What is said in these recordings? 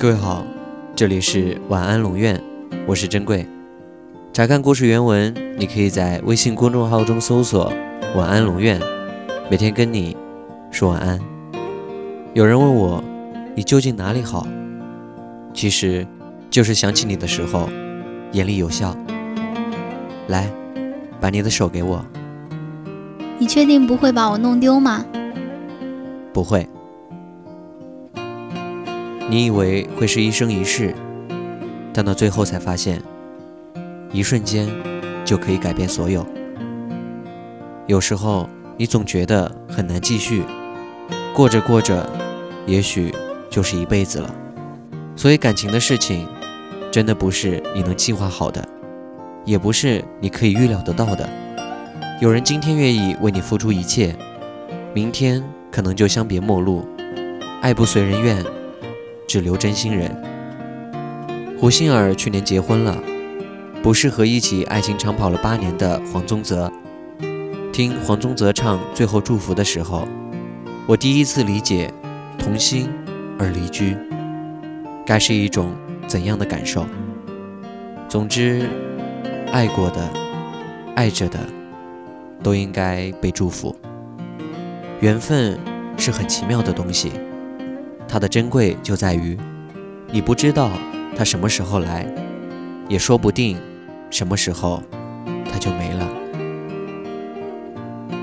各位好，这里是晚安龙院，我是珍贵。查看故事原文，你可以在微信公众号中搜索“晚安龙院”，每天跟你说晚安。有人问我，你究竟哪里好？其实，就是想起你的时候，眼里有笑。来，把你的手给我。你确定不会把我弄丢吗？不会。你以为会是一生一世，但到最后才发现，一瞬间就可以改变所有。有时候你总觉得很难继续，过着过着，也许就是一辈子了。所以感情的事情，真的不是你能计划好的，也不是你可以预料得到的。有人今天愿意为你付出一切，明天可能就相别陌路，爱不随人愿。只留真心人。胡杏儿去年结婚了，不是和一起爱情长跑了八年的黄宗泽。听黄宗泽唱《最后祝福》的时候，我第一次理解同心而离居，该是一种怎样的感受。总之，爱过的、爱着的，都应该被祝福。缘分是很奇妙的东西。它的珍贵就在于，你不知道它什么时候来，也说不定什么时候它就没了。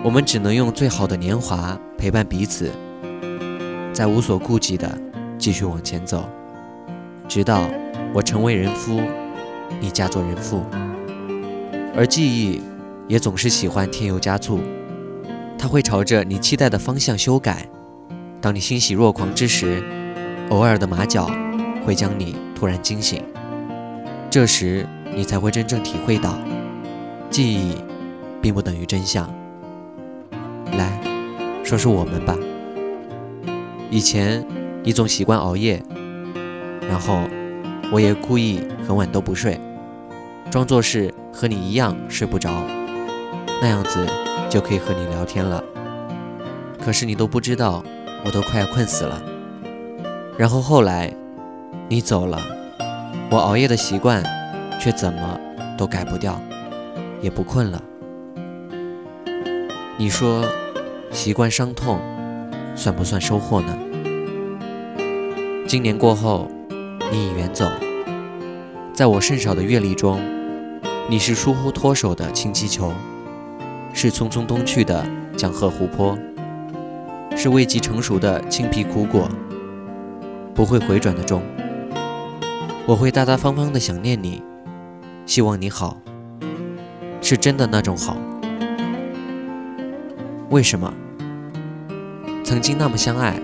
我们只能用最好的年华陪伴彼此，在无所顾忌的继续往前走，直到我成为人夫，你嫁作人妇。而记忆也总是喜欢添油加醋，它会朝着你期待的方向修改。当你欣喜若狂之时，偶尔的马脚会将你突然惊醒。这时，你才会真正体会到，记忆并不等于真相。来说说我们吧。以前你总习惯熬夜，然后我也故意很晚都不睡，装作是和你一样睡不着，那样子就可以和你聊天了。可是你都不知道。我都快要困死了，然后后来你走了，我熬夜的习惯却怎么都改不掉，也不困了。你说习惯伤痛算不算收获呢？今年过后，你已远走，在我甚少的阅历中，你是疏忽脱手的氢气球，是匆匆东去的江河湖泊。是未及成熟的青皮苦果，不会回转的钟。我会大大方方的想念你，希望你好，是真的那种好。为什么？曾经那么相爱，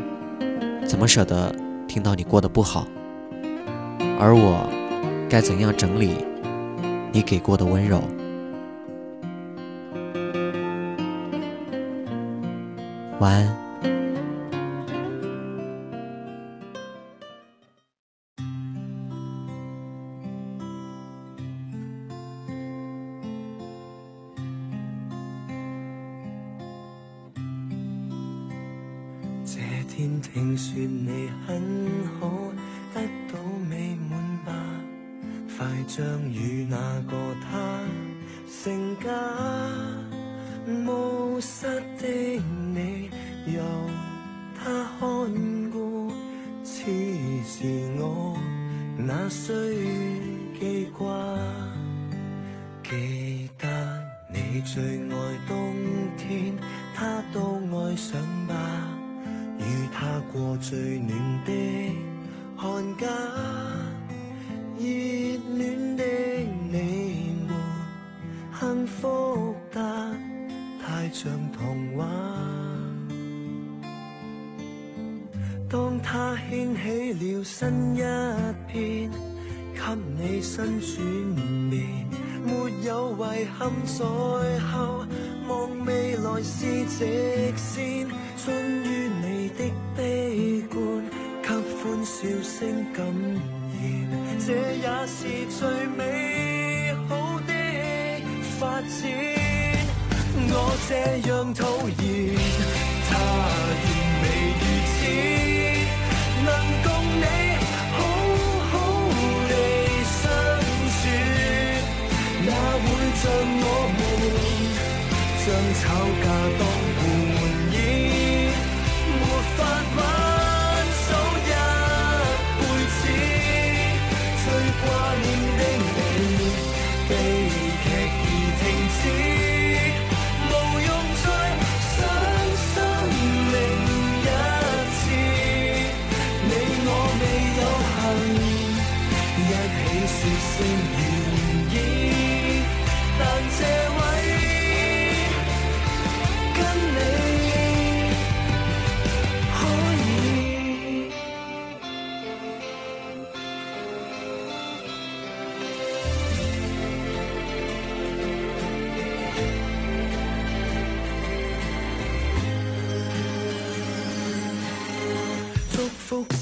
怎么舍得听到你过得不好？而我该怎样整理你给过的温柔？晚安。天听说你很好，得到美满吧？快将与那个他成家，冒失的你由他看顾，此时我哪需记挂？记得你最爱冬天，他都爱上吧。与他过最暖的寒假，热恋的你们幸福得太像童话。当他掀起了新一篇，给你新转变，没有遗憾在后，望未来是直线，终于。的悲观，给欢笑声感染，这也是最美好的发展。我这样讨厌，他愿未如此，能共你好好地相处，哪会像我们像吵架？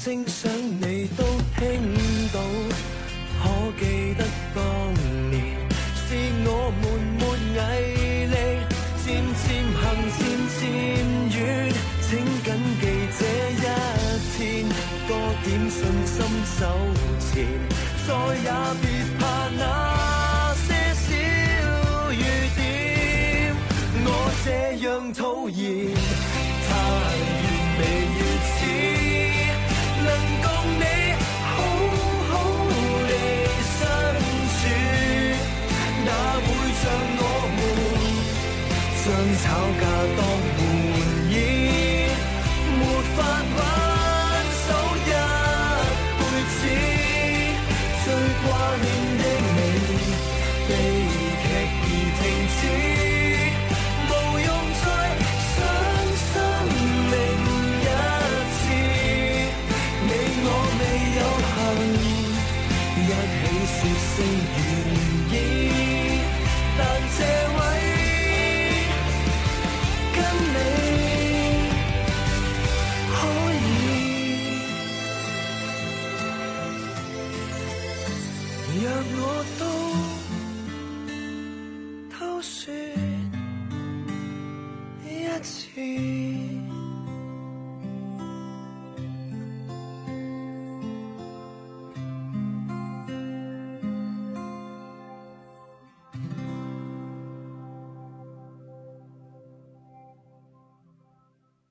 正想你都听到可记得当年是我们没毅力渐渐行渐渐远请谨记这一天多点信心走前再也别 তো